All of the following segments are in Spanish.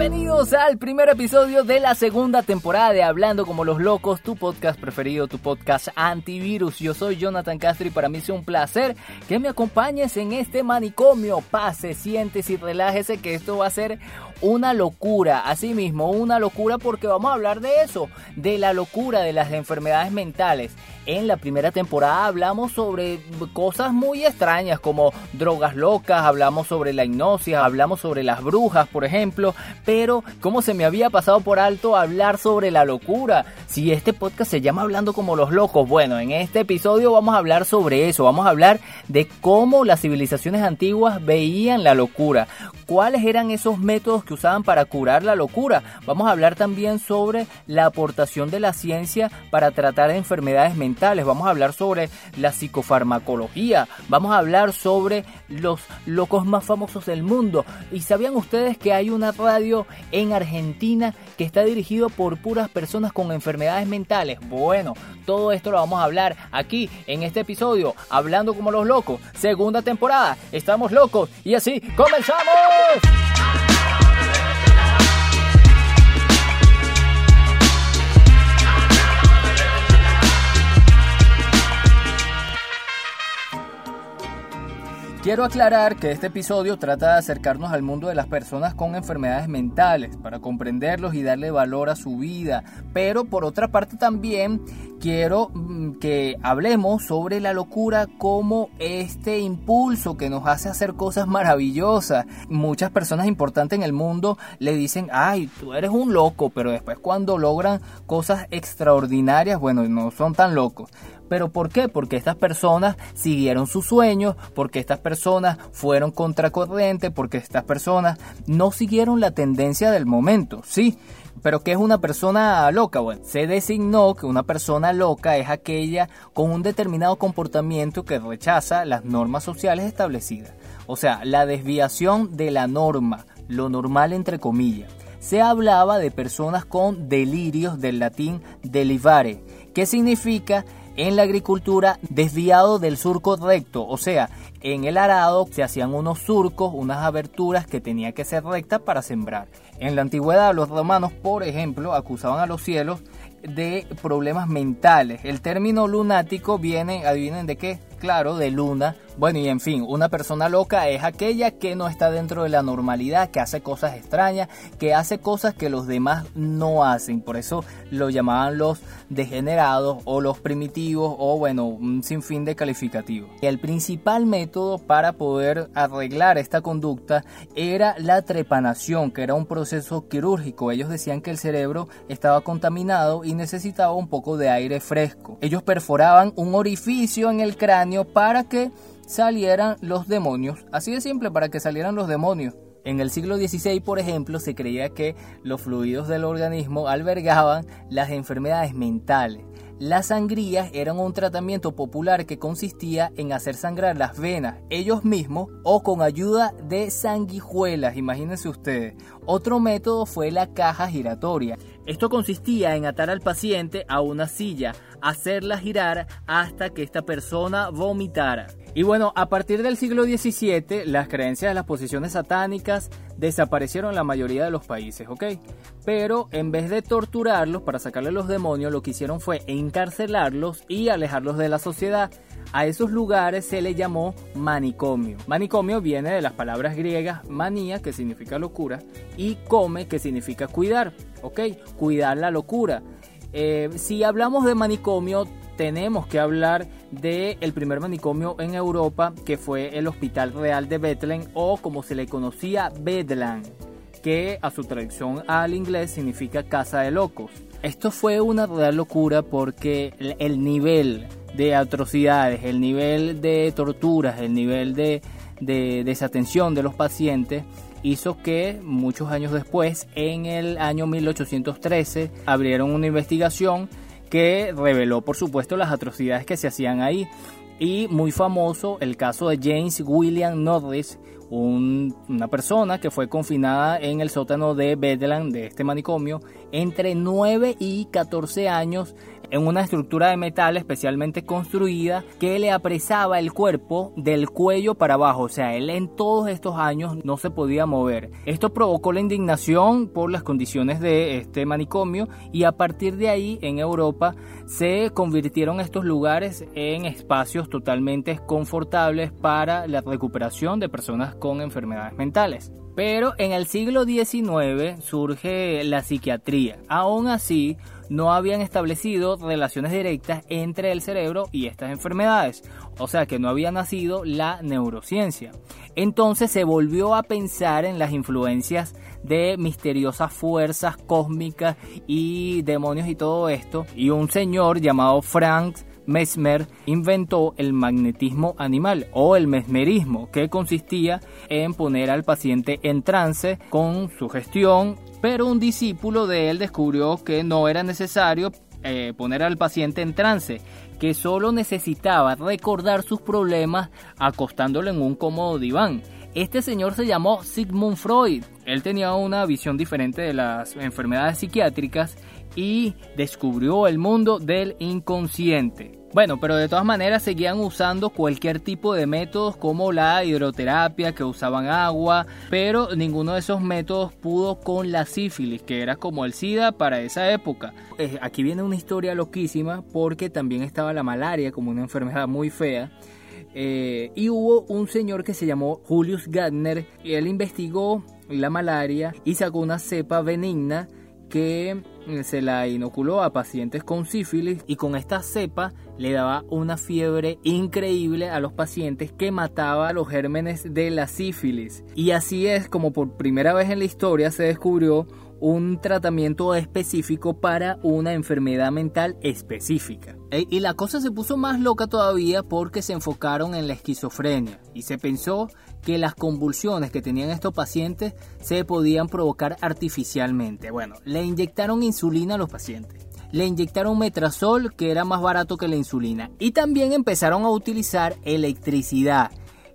many Bienvenidos al primer episodio de la segunda temporada de Hablando como los locos, tu podcast preferido, tu podcast antivirus. Yo soy Jonathan Castro y para mí es un placer que me acompañes en este manicomio. Pase, siéntese y relájese que esto va a ser una locura, así mismo, una locura porque vamos a hablar de eso, de la locura de las enfermedades mentales. En la primera temporada hablamos sobre cosas muy extrañas como drogas locas, hablamos sobre la hipnosis, hablamos sobre las brujas, por ejemplo, pero ¿cómo se me había pasado por alto hablar sobre la locura? Si este podcast se llama Hablando como los locos, bueno, en este episodio vamos a hablar sobre eso, vamos a hablar de cómo las civilizaciones antiguas veían la locura, cuáles eran esos métodos que usaban para curar la locura. Vamos a hablar también sobre la aportación de la ciencia para tratar enfermedades mentales. Vamos a hablar sobre la psicofarmacología. Vamos a hablar sobre los locos más famosos del mundo. ¿Y sabían ustedes que hay una radio en Argentina que está dirigido por puras personas con enfermedades mentales? Bueno, todo esto lo vamos a hablar aquí en este episodio, hablando como los locos. Segunda temporada, estamos locos y así comenzamos. Quiero aclarar que este episodio trata de acercarnos al mundo de las personas con enfermedades mentales, para comprenderlos y darle valor a su vida, pero por otra parte también quiero mm, que hablemos sobre la locura como este impulso que nos hace hacer cosas maravillosas. Muchas personas importantes en el mundo le dicen, ay, tú eres un loco, pero después cuando logran cosas extraordinarias, bueno, no son tan locos. ¿Pero por qué? Porque estas personas siguieron sus sueños, porque estas personas fueron contracorriente, porque estas personas no siguieron la tendencia del momento, ¿sí? Pero ¿qué es una persona loca? Bueno, se designó que una persona loca es aquella con un determinado comportamiento que rechaza las normas sociales establecidas. O sea, la desviación de la norma, lo normal entre comillas. Se hablaba de personas con delirios del latín delivare, que significa en la agricultura desviado del surco recto, o sea, en el arado se hacían unos surcos, unas aberturas que tenía que ser rectas para sembrar. En la antigüedad los romanos, por ejemplo, acusaban a los cielos de problemas mentales. El término lunático viene, adivinen de qué, claro, de luna. Bueno, y en fin, una persona loca es aquella que no está dentro de la normalidad, que hace cosas extrañas, que hace cosas que los demás no hacen. Por eso lo llamaban los degenerados o los primitivos o bueno, un sinfín de calificativos. El principal método para poder arreglar esta conducta era la trepanación, que era un proceso quirúrgico. Ellos decían que el cerebro estaba contaminado y necesitaba un poco de aire fresco. Ellos perforaban un orificio en el cráneo para que salieran los demonios. Así de simple, para que salieran los demonios. En el siglo XVI, por ejemplo, se creía que los fluidos del organismo albergaban las enfermedades mentales. Las sangrías eran un tratamiento popular que consistía en hacer sangrar las venas ellos mismos o con ayuda de sanguijuelas, imagínense ustedes. Otro método fue la caja giratoria. Esto consistía en atar al paciente a una silla, hacerla girar hasta que esta persona vomitara. Y bueno, a partir del siglo XVII, las creencias de las posiciones satánicas desaparecieron en la mayoría de los países, ¿ok? Pero en vez de torturarlos para sacarle los demonios, lo que hicieron fue encarcelarlos y alejarlos de la sociedad. A esos lugares se le llamó manicomio. Manicomio viene de las palabras griegas manía, que significa locura, y come, que significa cuidar, ¿ok? Cuidar la locura. Eh, si hablamos de manicomio, tenemos que hablar del el primer manicomio en Europa, que fue el Hospital Real de Bethlehem, o como se le conocía, Bedlam, que a su traducción al inglés significa casa de locos. Esto fue una real locura porque el nivel de atrocidades, el nivel de torturas, el nivel de, de desatención de los pacientes hizo que muchos años después, en el año 1813, abrieron una investigación que reveló por supuesto las atrocidades que se hacían ahí. Y muy famoso el caso de James William Norris, una persona que fue confinada en el sótano de Bedlam, de este manicomio, entre 9 y 14 años en una estructura de metal especialmente construida que le apresaba el cuerpo del cuello para abajo. O sea, él en todos estos años no se podía mover. Esto provocó la indignación por las condiciones de este manicomio y a partir de ahí en Europa se convirtieron estos lugares en espacios totalmente confortables para la recuperación de personas con enfermedades mentales. Pero en el siglo XIX surge la psiquiatría. Aún así, no habían establecido relaciones directas entre el cerebro y estas enfermedades, o sea que no había nacido la neurociencia. Entonces se volvió a pensar en las influencias de misteriosas fuerzas cósmicas y demonios y todo esto, y un señor llamado Frank Mesmer inventó el magnetismo animal o el mesmerismo, que consistía en poner al paciente en trance con su gestión pero un discípulo de él descubrió que no era necesario eh, poner al paciente en trance, que solo necesitaba recordar sus problemas acostándolo en un cómodo diván. Este señor se llamó Sigmund Freud. Él tenía una visión diferente de las enfermedades psiquiátricas y descubrió el mundo del inconsciente. Bueno, pero de todas maneras seguían usando cualquier tipo de métodos como la hidroterapia, que usaban agua, pero ninguno de esos métodos pudo con la sífilis, que era como el SIDA para esa época. Aquí viene una historia loquísima porque también estaba la malaria como una enfermedad muy fea. Eh, y hubo un señor que se llamó Julius Gardner y él investigó la malaria y sacó una cepa benigna que se la inoculó a pacientes con sífilis y con esta cepa le daba una fiebre increíble a los pacientes que mataba los gérmenes de la sífilis. Y así es como por primera vez en la historia se descubrió un tratamiento específico para una enfermedad mental específica. Y la cosa se puso más loca todavía porque se enfocaron en la esquizofrenia y se pensó que las convulsiones que tenían estos pacientes se podían provocar artificialmente. Bueno, le inyectaron insulina a los pacientes. Le inyectaron metrazol que era más barato que la insulina. Y también empezaron a utilizar electricidad.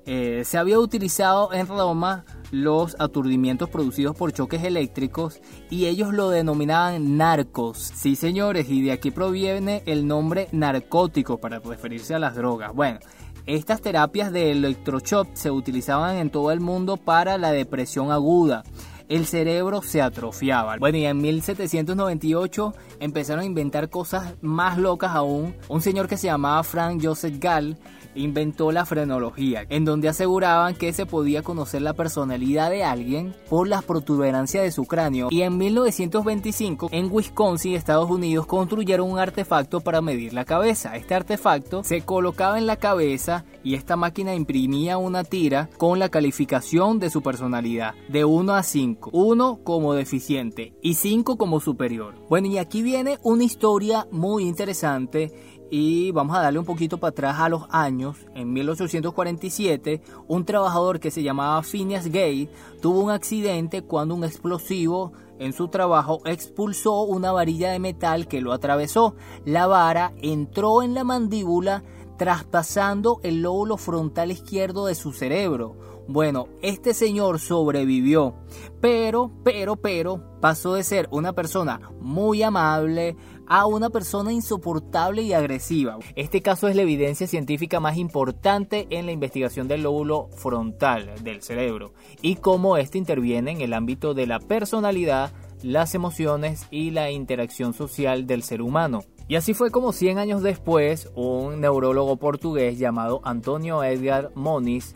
Eh, se había utilizado en Roma los aturdimientos producidos por choques eléctricos y ellos lo denominaban narcos. Sí, señores, y de aquí proviene el nombre narcótico para referirse a las drogas. Bueno, estas terapias de electroshock se utilizaban en todo el mundo para la depresión aguda. El cerebro se atrofiaba. Bueno, y en 1798 empezaron a inventar cosas más locas aún. Un señor que se llamaba Frank Joseph Gall inventó la frenología, en donde aseguraban que se podía conocer la personalidad de alguien por las protuberancias de su cráneo. Y en 1925, en Wisconsin, Estados Unidos, construyeron un artefacto para medir la cabeza. Este artefacto se colocaba en la cabeza y esta máquina imprimía una tira con la calificación de su personalidad, de 1 a 5. 1 como deficiente y 5 como superior. Bueno, y aquí viene una historia muy interesante y vamos a darle un poquito para atrás a los años. En 1847, un trabajador que se llamaba Phineas Gay tuvo un accidente cuando un explosivo en su trabajo expulsó una varilla de metal que lo atravesó. La vara entró en la mandíbula traspasando el lóbulo frontal izquierdo de su cerebro. Bueno, este señor sobrevivió, pero, pero, pero, pasó de ser una persona muy amable, a una persona insoportable y agresiva. Este caso es la evidencia científica más importante en la investigación del lóbulo frontal del cerebro y cómo este interviene en el ámbito de la personalidad, las emociones y la interacción social del ser humano. Y así fue como 100 años después, un neurólogo portugués llamado Antonio Edgar Moniz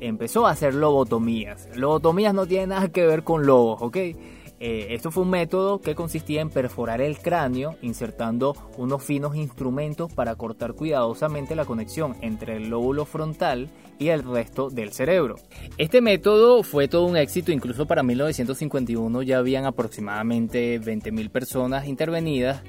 empezó a hacer lobotomías. Lobotomías no tienen nada que ver con lobos, ¿ok? Eh, esto fue un método que consistía en perforar el cráneo insertando unos finos instrumentos para cortar cuidadosamente la conexión entre el lóbulo frontal y el resto del cerebro. Este método fue todo un éxito, incluso para 1951 ya habían aproximadamente 20.000 personas intervenidas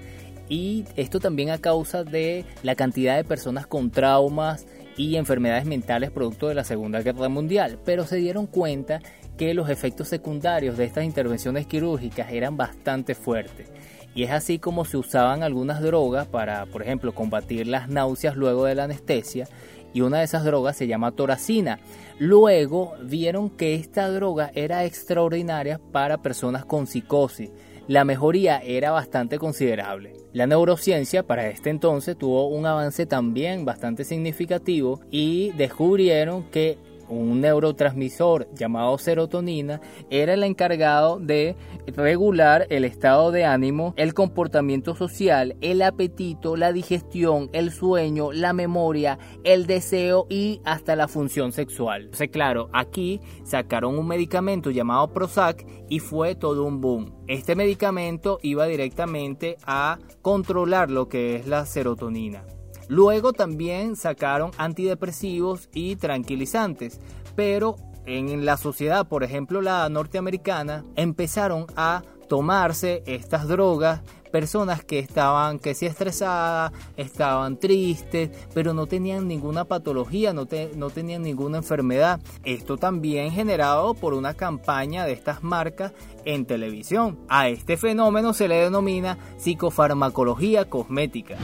y esto también a causa de la cantidad de personas con traumas y enfermedades mentales producto de la Segunda Guerra Mundial, pero se dieron cuenta que los efectos secundarios de estas intervenciones quirúrgicas eran bastante fuertes. Y es así como se usaban algunas drogas para, por ejemplo, combatir las náuseas luego de la anestesia y una de esas drogas se llama toracina. Luego vieron que esta droga era extraordinaria para personas con psicosis. La mejoría era bastante considerable. La neurociencia para este entonces tuvo un avance también bastante significativo y descubrieron que un neurotransmisor llamado serotonina, era el encargado de regular el estado de ánimo, el comportamiento social, el apetito, la digestión, el sueño, la memoria, el deseo y hasta la función sexual. Entonces, claro, aquí sacaron un medicamento llamado Prozac y fue todo un boom. Este medicamento iba directamente a controlar lo que es la serotonina. Luego también sacaron antidepresivos y tranquilizantes, pero en la sociedad, por ejemplo la norteamericana, empezaron a tomarse estas drogas personas que estaban que sí estresadas, estaban tristes, pero no tenían ninguna patología, no, no tenían ninguna enfermedad. Esto también generado por una campaña de estas marcas en televisión. A este fenómeno se le denomina psicofarmacología cosmética.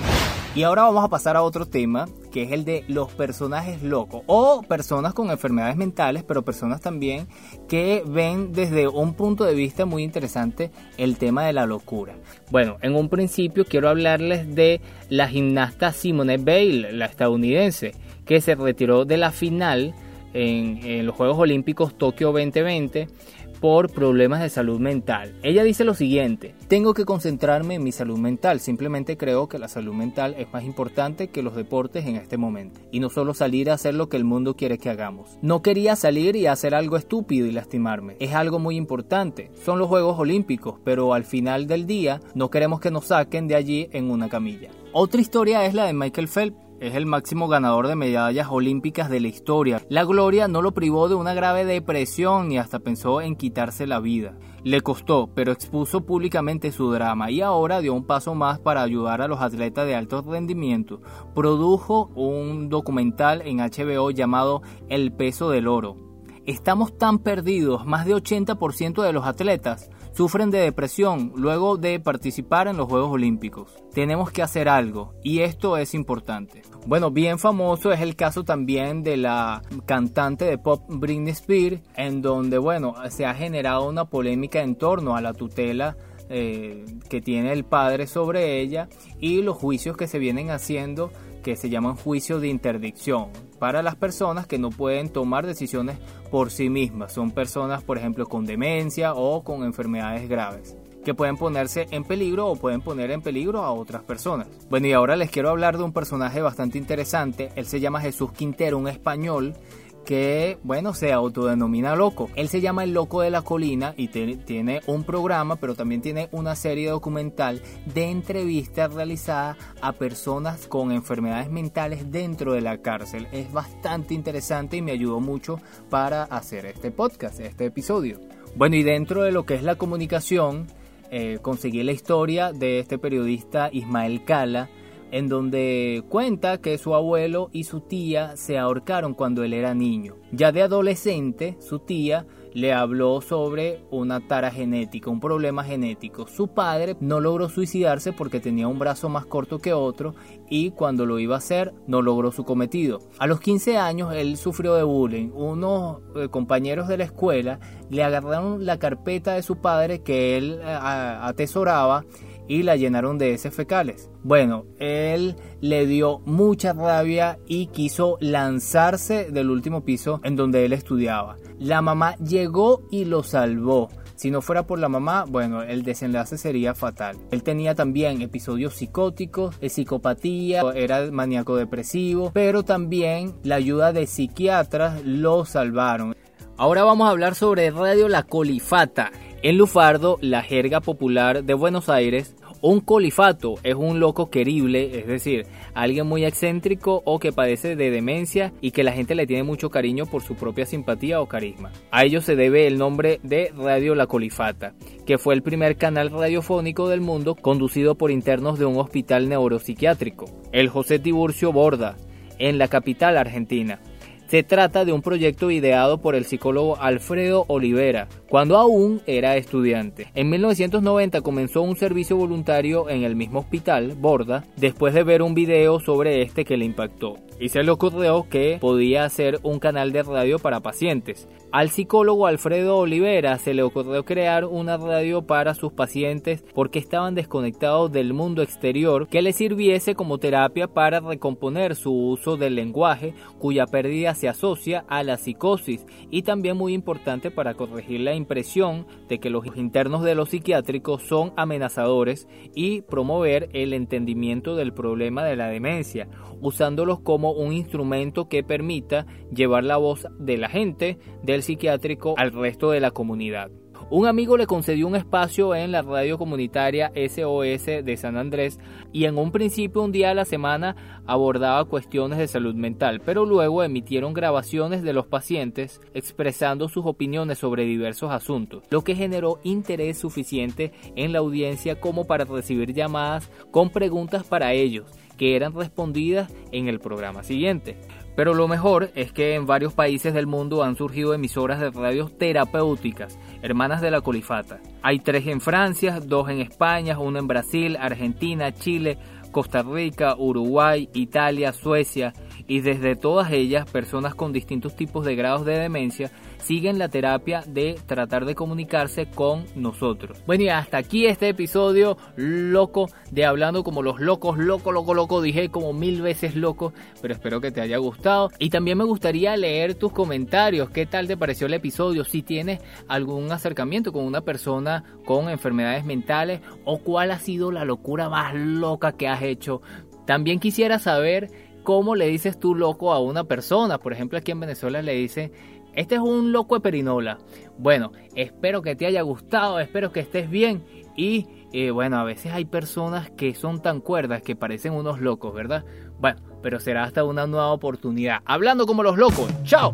Y ahora vamos a pasar a otro tema, que es el de los personajes locos o personas con enfermedades mentales, pero personas también que ven desde un punto de vista muy interesante el tema de la locura. Bueno, en un principio quiero hablarles de la gimnasta Simone Bale, la estadounidense, que se retiró de la final en, en los Juegos Olímpicos Tokio 2020 por problemas de salud mental. Ella dice lo siguiente, tengo que concentrarme en mi salud mental, simplemente creo que la salud mental es más importante que los deportes en este momento, y no solo salir a hacer lo que el mundo quiere que hagamos. No quería salir y hacer algo estúpido y lastimarme, es algo muy importante, son los Juegos Olímpicos, pero al final del día no queremos que nos saquen de allí en una camilla. Otra historia es la de Michael Phelps, es el máximo ganador de medallas olímpicas de la historia. La gloria no lo privó de una grave depresión y hasta pensó en quitarse la vida. Le costó, pero expuso públicamente su drama y ahora dio un paso más para ayudar a los atletas de alto rendimiento. Produjo un documental en HBO llamado El peso del oro. Estamos tan perdidos, más de 80% de los atletas sufren de depresión luego de participar en los Juegos Olímpicos. Tenemos que hacer algo y esto es importante. Bueno, bien famoso es el caso también de la cantante de pop Britney Spears, en donde, bueno, se ha generado una polémica en torno a la tutela eh, que tiene el padre sobre ella y los juicios que se vienen haciendo que se llaman juicios de interdicción para las personas que no pueden tomar decisiones por sí mismas. Son personas, por ejemplo, con demencia o con enfermedades graves que pueden ponerse en peligro o pueden poner en peligro a otras personas. Bueno, y ahora les quiero hablar de un personaje bastante interesante. Él se llama Jesús Quintero, un español que, bueno, se autodenomina loco. Él se llama El Loco de la Colina y tiene un programa, pero también tiene una serie documental de entrevistas realizadas a personas con enfermedades mentales dentro de la cárcel. Es bastante interesante y me ayudó mucho para hacer este podcast, este episodio. Bueno, y dentro de lo que es la comunicación, eh, conseguí la historia de este periodista Ismael Cala, en donde cuenta que su abuelo y su tía se ahorcaron cuando él era niño. Ya de adolescente, su tía le habló sobre una tara genética, un problema genético. Su padre no logró suicidarse porque tenía un brazo más corto que otro y cuando lo iba a hacer no logró su cometido. A los 15 años él sufrió de bullying. Unos eh, compañeros de la escuela le agarraron la carpeta de su padre que él eh, atesoraba y la llenaron de heces fecales. Bueno, él le dio mucha rabia y quiso lanzarse del último piso en donde él estudiaba. La mamá llegó y lo salvó. Si no fuera por la mamá, bueno, el desenlace sería fatal. Él tenía también episodios psicóticos, psicopatía, era maníaco depresivo, pero también la ayuda de psiquiatras lo salvaron. Ahora vamos a hablar sobre Radio La Colifata. En Lufardo, la jerga popular de Buenos Aires, un colifato es un loco querible, es decir, alguien muy excéntrico o que padece de demencia y que la gente le tiene mucho cariño por su propia simpatía o carisma. A ello se debe el nombre de Radio La Colifata, que fue el primer canal radiofónico del mundo conducido por internos de un hospital neuropsiquiátrico, el José Tiburcio Borda, en la capital argentina. Se trata de un proyecto ideado por el psicólogo Alfredo Olivera, cuando aún era estudiante. En 1990 comenzó un servicio voluntario en el mismo hospital, Borda, después de ver un video sobre este que le impactó. Y se le ocurrió que podía hacer un canal de radio para pacientes. Al psicólogo Alfredo Olivera se le ocurrió crear una radio para sus pacientes porque estaban desconectados del mundo exterior que les sirviese como terapia para recomponer su uso del lenguaje cuya pérdida se asocia a la psicosis y también muy importante para corregir la impresión de que los internos de los psiquiátricos son amenazadores y promover el entendimiento del problema de la demencia, usándolos como un instrumento que permita llevar la voz de la gente del psiquiátrico al resto de la comunidad. Un amigo le concedió un espacio en la radio comunitaria SOS de San Andrés y en un principio un día a la semana abordaba cuestiones de salud mental, pero luego emitieron grabaciones de los pacientes expresando sus opiniones sobre diversos asuntos, lo que generó interés suficiente en la audiencia como para recibir llamadas con preguntas para ellos que eran respondidas en el programa siguiente. Pero lo mejor es que en varios países del mundo han surgido emisoras de radio terapéuticas, hermanas de la colifata. Hay tres en Francia, dos en España, una en Brasil, Argentina, Chile, Costa Rica, Uruguay, Italia, Suecia, y desde todas ellas personas con distintos tipos de grados de demencia siguen la terapia de tratar de comunicarse con nosotros. Bueno y hasta aquí este episodio loco de hablando como los locos, loco, loco, loco, dije como mil veces loco, pero espero que te haya gustado. Y también me gustaría leer tus comentarios, qué tal te pareció el episodio, si tienes algún acercamiento con una persona con enfermedades mentales o cuál ha sido la locura más loca que has hecho. También quisiera saber cómo le dices tú loco a una persona. Por ejemplo, aquí en Venezuela le dice, este es un loco de perinola. Bueno, espero que te haya gustado, espero que estés bien y eh, bueno, a veces hay personas que son tan cuerdas que parecen unos locos, ¿verdad? Bueno, pero será hasta una nueva oportunidad. Hablando como los locos. ¡Chao!